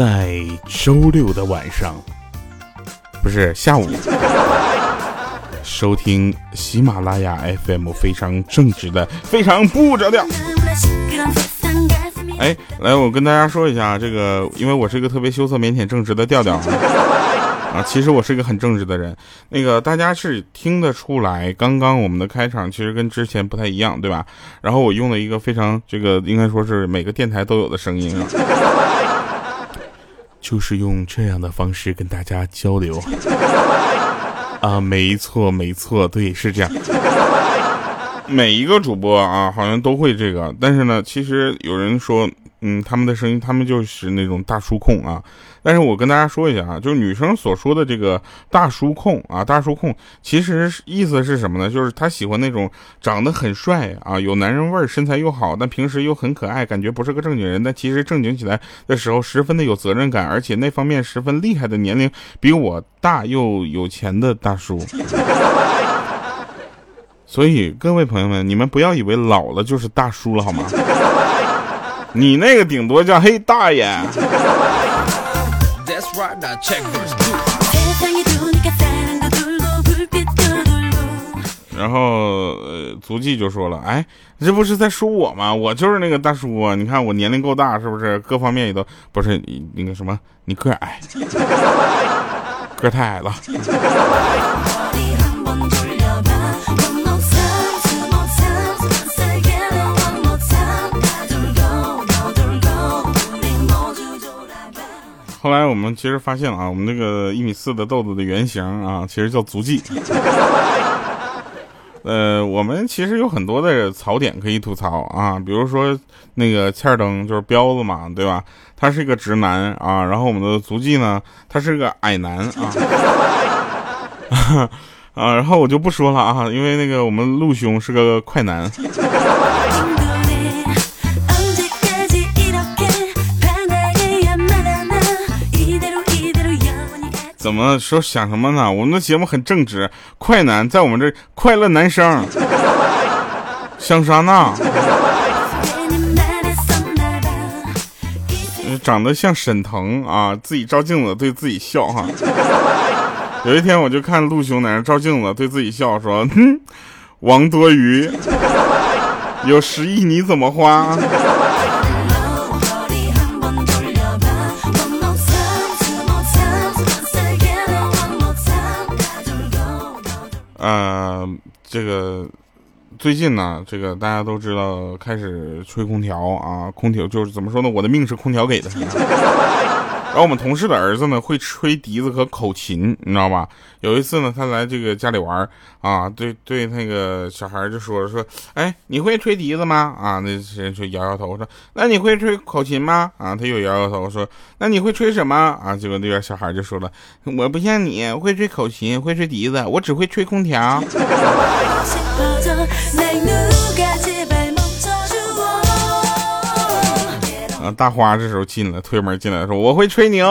在周六的晚上，不是下午，收听喜马拉雅 FM 非常正直的、非常不着调。哎，来，我跟大家说一下，这个，因为我是一个特别羞涩、腼腆、正直的调调啊，其实我是一个很正直的人。那个大家是听得出来，刚刚我们的开场其实跟之前不太一样，对吧？然后我用了一个非常这个应该说是每个电台都有的声音啊，就是用这样的方式跟大家交流 啊，没错没错，对，是这样。每一个主播啊，好像都会这个，但是呢，其实有人说，嗯，他们的声音，他们就是那种大叔控啊。但是我跟大家说一下啊，就是女生所说的这个大叔控啊，大叔控，其实意思是什么呢？就是他喜欢那种长得很帅啊，有男人味儿，身材又好，但平时又很可爱，感觉不是个正经人，但其实正经起来的时候十分的有责任感，而且那方面十分厉害的年龄比我大又有钱的大叔。所以各位朋友们，你们不要以为老了就是大叔了，好吗？你那个顶多叫嘿大爷。然后呃，足迹就说了，哎，这不是在说我吗？我就是那个大叔啊！你看我年龄够大，是不是？各方面也都不是那个什么，你个矮，个太矮了。后来我们其实发现啊，我们那个一米四的豆子的原型啊，其实叫足迹。呃，我们其实有很多的槽点可以吐槽啊，比如说那个欠儿灯就是彪子嘛，对吧？他是一个直男啊，然后我们的足迹呢，他是个矮男啊。啊，然后我就不说了啊，因为那个我们陆兄是个快男。说想什么呢？我们的节目很正直，快男在我们这快乐男生，想啥呢？长得像沈腾啊，自己照镜子对自己笑哈。有一天我就看陆兄在那照镜子对自己笑，说：“哼，王多鱼，有十亿你怎么花？”呃，这个最近呢，这个大家都知道开始吹空调啊，空调就是怎么说呢？我的命是空调给的。然后我们同事的儿子呢会吹笛子和口琴，你知道吧？有一次呢，他来这个家里玩啊，对对，那个小孩就说说，哎，你会吹笛子吗？啊，那人就摇摇头说，那你会吹口琴吗？啊，他又摇摇头说，那你会吹什么？啊，结果那边小孩就说了，我不像你会吹口琴，会吹笛子，我只会吹空调。大花这时候进来，推门进来说：“我会吹牛。”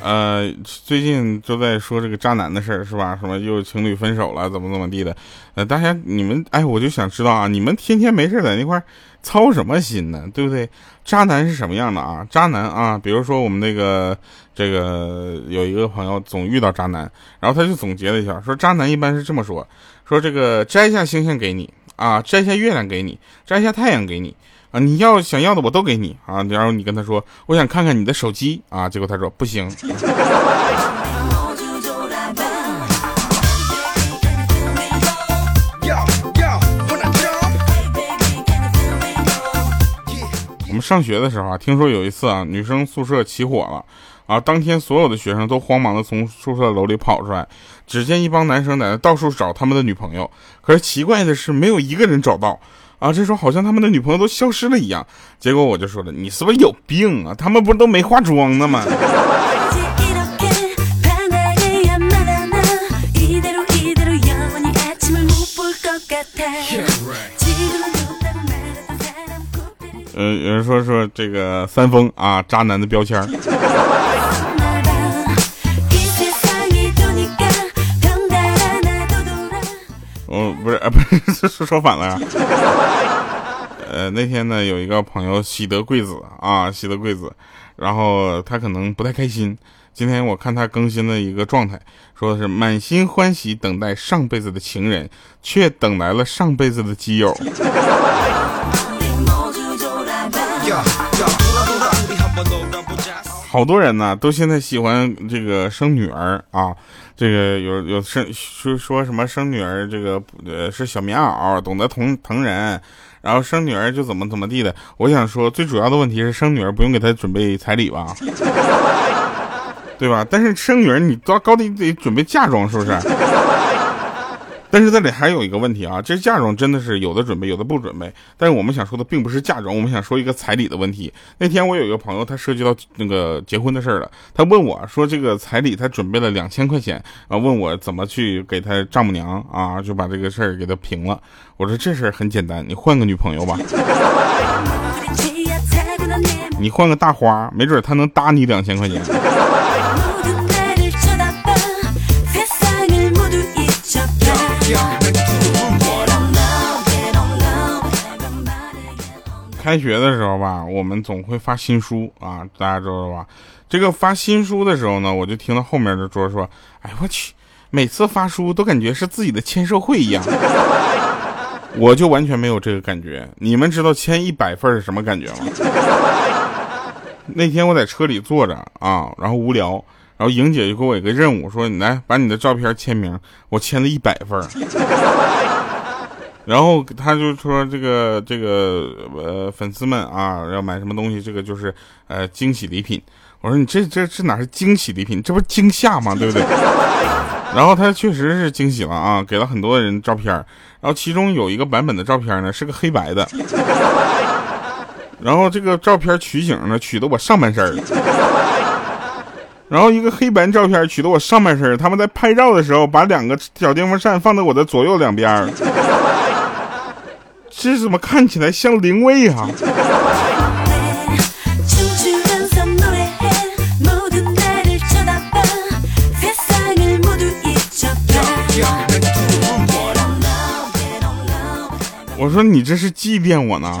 呃，最近都在说这个渣男的事儿，是吧？什么又情侣分手了，怎么怎么地的？呃，大家你们，哎，我就想知道啊，你们天天没事在那块儿操什么心呢？对不对？渣男是什么样的啊？渣男啊，比如说我们那个这个有一个朋友总遇到渣男，然后他就总结了一下，说渣男一般是这么说：说这个摘下星星给你啊，摘下月亮给你，摘下太阳给你。啊，你要想要的我都给你啊！然后你跟他说，我想看看你的手机啊，结果他说不行。上学的时候啊，听说有一次啊，女生宿舍起火了啊，当天所有的学生都慌忙的从宿舍楼里跑出来，只见一帮男生在那到处找他们的女朋友，可是奇怪的是，没有一个人找到。啊，这时候好像他们的女朋友都消失了一样。结果我就说了，你是不是有病啊？他们不是都没化妆呢吗？嗯，有人说说这个三丰啊，渣男的标签。我不是啊，不是 说说反了。呃，那天呢，有一个朋友喜得贵子啊，喜得贵子，然后他可能不太开心。今天我看他更新了一个状态，说的是满心欢喜等待上辈子的情人，却等来了上辈子的基友。好多人呢，都现在喜欢这个生女儿啊，这个有有生说说什么生女儿，这个呃是小棉袄，懂得疼疼人，然后生女儿就怎么怎么地的。我想说，最主要的问题是生女儿不用给她准备彩礼吧？对吧？但是生女儿你都高低得准备嫁妆，是不是？但是这里还有一个问题啊，这嫁妆真的是有的准备，有的不准备。但是我们想说的并不是嫁妆，我们想说一个彩礼的问题。那天我有一个朋友，他涉及到那个结婚的事儿了，他问我说这个彩礼他准备了两千块钱啊，问我怎么去给他丈母娘啊，就把这个事儿给他平了。我说这事儿很简单，你换个女朋友吧，你换个大花，没准他能搭你两千块钱。开学的时候吧，我们总会发新书啊，大家知道吧？这个发新书的时候呢，我就听到后面的桌说：“哎我去，每次发书都感觉是自己的签售会一样。”我就完全没有这个感觉。你们知道签一百份是什么感觉吗？那天我在车里坐着啊，然后无聊，然后莹姐就给我一个任务，说：“你来把你的照片签名。”我签了一百份。然后他就说这个这个呃粉丝们啊要买什么东西，这个就是呃惊喜礼品。我说你这这这哪是惊喜礼品，这不是惊吓吗？对不对？然后他确实是惊喜了啊，给了很多人照片。然后其中有一个版本的照片呢是个黑白的，然后这个照片取景呢取的我上半身然后一个黑白照片取的我上半身他们在拍照的时候把两个小电风扇放在我的左右两边这怎么看起来像灵位啊？我说你这是祭奠我呢？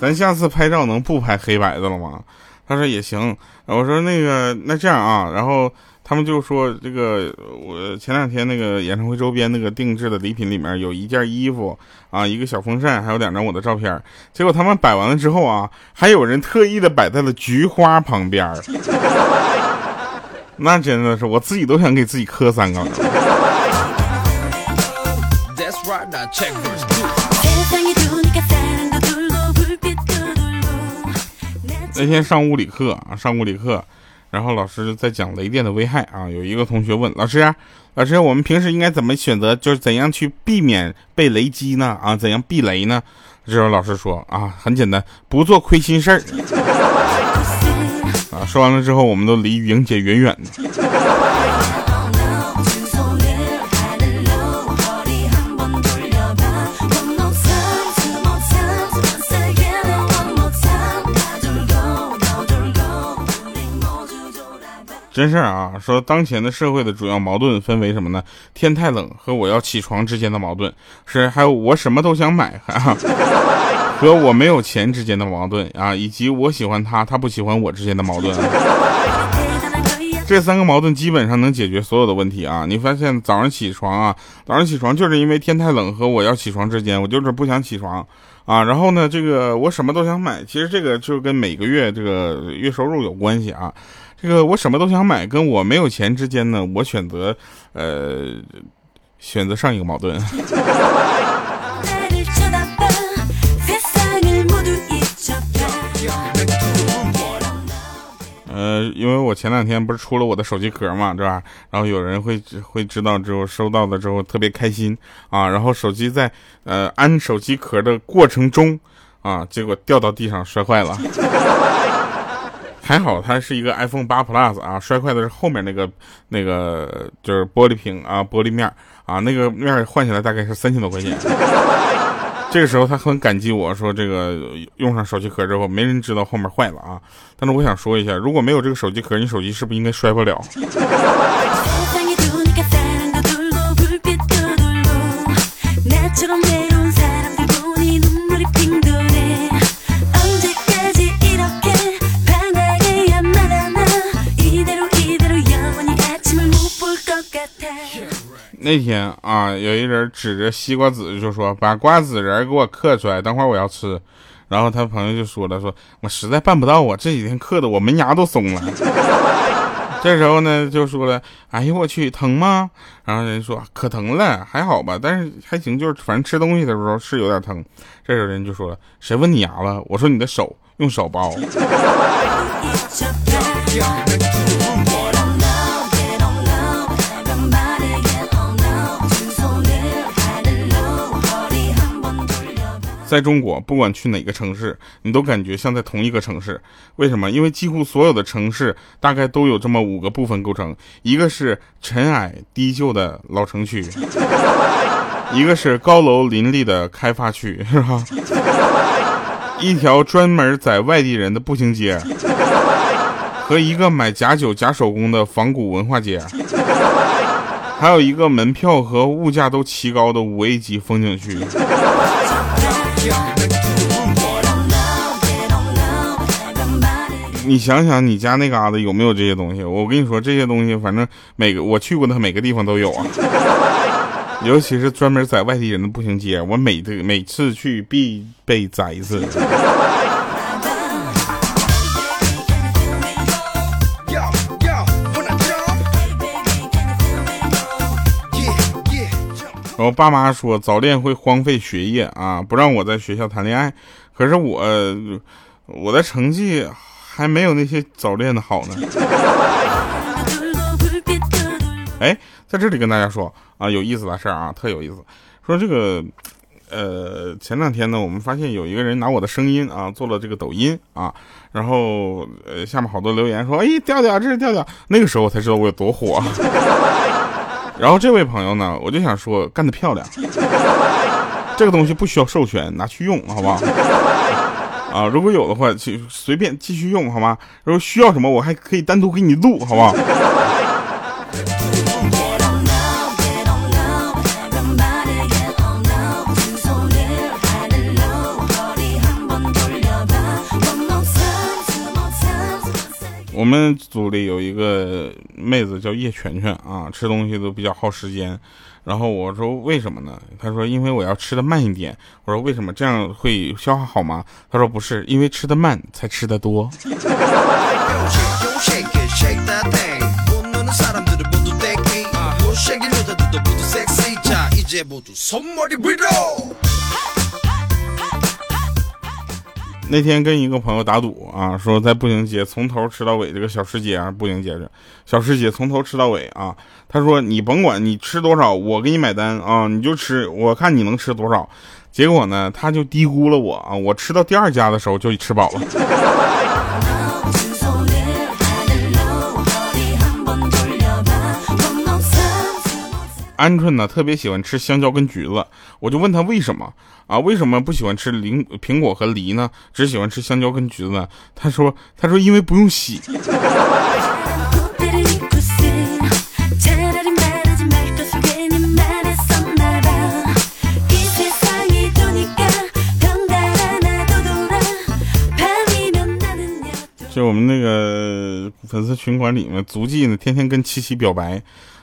咱下次拍照能不拍黑白的了吗？他说也行。我说那个那这样啊，然后。他们就说这个，我前两天那个演唱会周边那个定制的礼品里面有一件衣服啊，一个小风扇，还有两张我的照片。结果他们摆完了之后啊，还有人特意的摆在了菊花旁边。那真的是我自己都想给自己磕三个。那天上物理课啊，上物理课。然后老师在讲雷电的危害啊，有一个同学问老师：“老师，我们平时应该怎么选择？就是怎样去避免被雷击呢？啊，怎样避雷呢？”这时候老师说：“啊，很简单，不做亏心事儿。”啊，说完了之后，我们都离莹姐远远的。真事儿啊，说当前的社会的主要矛盾分为什么呢？天太冷和我要起床之间的矛盾，是还有我什么都想买啊，和我没有钱之间的矛盾啊，以及我喜欢他他不喜欢我之间的矛盾。这三个矛盾基本上能解决所有的问题啊！你发现早上起床啊，早上起床就是因为天太冷和我要起床之间，我就是不想起床啊。然后呢，这个我什么都想买，其实这个就跟每个月这个月收入有关系啊。这个我什么都想买，跟我没有钱之间呢，我选择，呃，选择上一个矛盾。呃，因为我前两天不是出了我的手机壳嘛，对吧？然后有人会会知道之后收到了之后特别开心啊，然后手机在呃安手机壳的过程中啊，结果掉到地上摔坏了。还好它是一个 iPhone 八 Plus 啊，摔坏的是后面那个那个就是玻璃屏啊，玻璃面啊，那个面换下来大概是三千多块钱。这个时候他很感激我说这个用上手机壳之后，没人知道后面坏了啊。但是我想说一下，如果没有这个手机壳，你手机是不是应该摔不了？那天啊，有一人指着西瓜籽就说：“把瓜子仁给我刻出来，等会儿我要吃。”然后他朋友就说了：“说我实在办不到，啊这几天刻的我门牙都松了。”这时候呢，就说了：“哎呦我去，疼吗？”然后人说：“可疼了，还好吧，但是还行，就是反正吃东西的时候是有点疼。”这时候人就说了：“谁问你牙了？”我说：“你的手，用手包。” 在中国，不管去哪个城市，你都感觉像在同一个城市。为什么？因为几乎所有的城市大概都有这么五个部分构成：一个是尘埃低就的老城区，一个是高楼林立的开发区，是吧？一条专门宰外地人的步行街，和一个买假酒假手工的仿古文化街，还有一个门票和物价都奇高的五 A 级风景区。你想想，你家那嘎达有没有这些东西？我跟你说，这些东西反正每个我去过的每个地方都有啊。尤其是专门在外地人的步行街，我每每次去必被宰一次。我爸妈说早恋会荒废学业啊，不让我在学校谈恋爱。可是我，我的成绩还没有那些早恋的好呢。哎，在这里跟大家说啊，有意思的事儿啊，特有意思。说这个，呃，前两天呢，我们发现有一个人拿我的声音啊做了这个抖音啊，然后呃下面好多留言说，哎，调调，这是调调。那个时候我才知道我有多火。然后这位朋友呢，我就想说干得漂亮，这个东西不需要授权，拿去用，好不好？啊，如果有的话，就随便继续用，好吗？如果需要什么，我还可以单独给你录，好不好？我们组里有一个妹子叫叶全全啊，吃东西都比较耗时间。然后我说为什么呢？她说因为我要吃的慢一点。我说为什么这样会消化好吗？她说不是，因为吃的慢才吃的多。那天跟一个朋友打赌啊，说在步行街从头吃到尾，这个小吃街啊，步行街这小吃街从头吃到尾啊。他说你甭管你吃多少，我给你买单啊，你就吃，我看你能吃多少。结果呢，他就低估了我啊，我吃到第二家的时候就吃饱了。鹌鹑呢特别喜欢吃香蕉跟橘子，我就问他为什么啊？为什么不喜欢吃苹、苹果和梨呢？只喜欢吃香蕉跟橘子？他说：“他说因为不用洗。”就我们那个粉丝群管里面，足迹呢天天跟七七表白。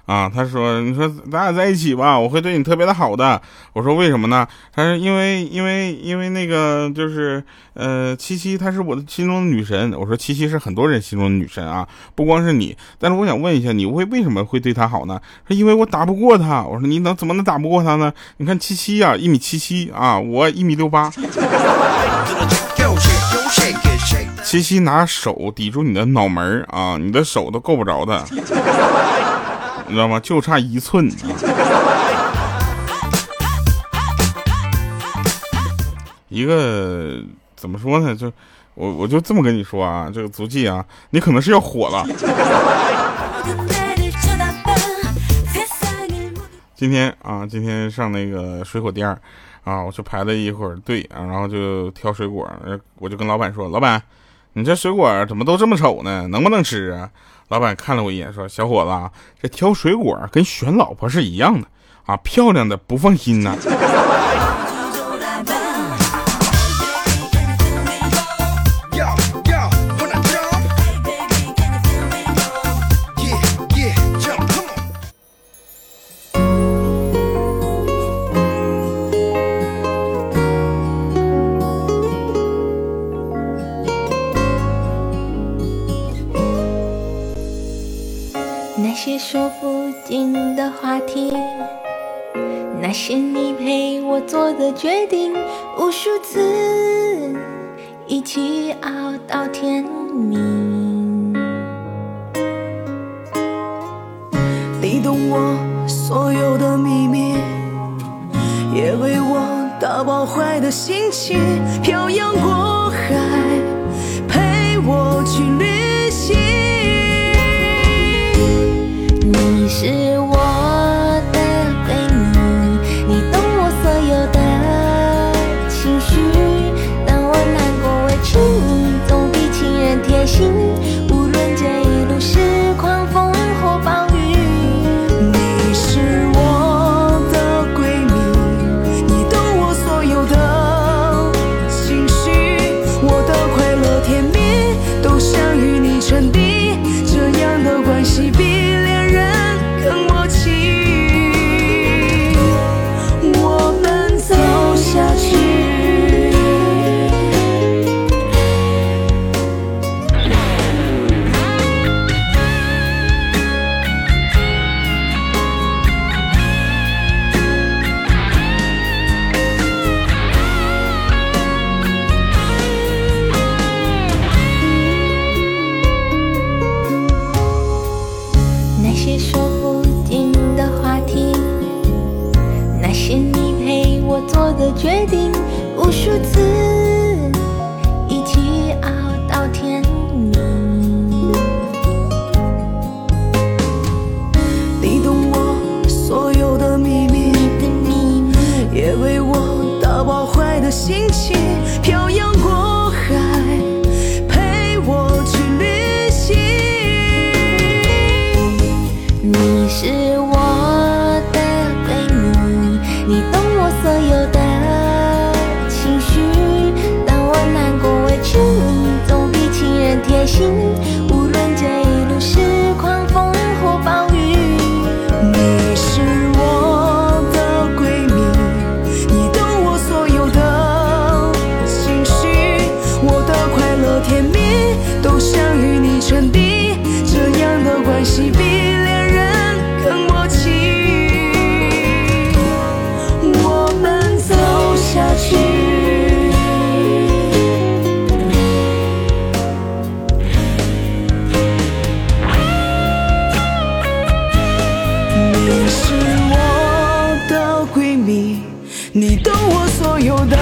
啊，他说：“你说咱俩在一起吧，我会对你特别的好的。”我说：“为什么呢？”他说：“因为，因为，因为那个就是，呃，七七她是我的心中的女神。”我说：“七七是很多人心中的女神啊，不光是你。但是我想问一下，你会为什么会对她好呢？”说：“因为我打不过她。”我说：“你能怎么能打不过她呢？你看七七呀，一米七七啊，我一米六八。七七拿手抵住你的脑门啊，你的手都够不着的。”你知道吗？就差一寸。一个怎么说呢？就我我就这么跟你说啊，这个足迹啊，你可能是要火了。今天啊，今天上那个水果店啊，我就排了一会儿队啊，然后就挑水果，我就跟老板说：“老板，你这水果怎么都这么丑呢？能不能吃啊？”老板看了我一眼，说：“小伙子，啊这挑水果跟选老婆是一样的啊，漂亮的不放心呐。”懂我所有的秘密也为我打包坏的心情漂洋过海陪我去旅行。你是 Tình 你懂我所有的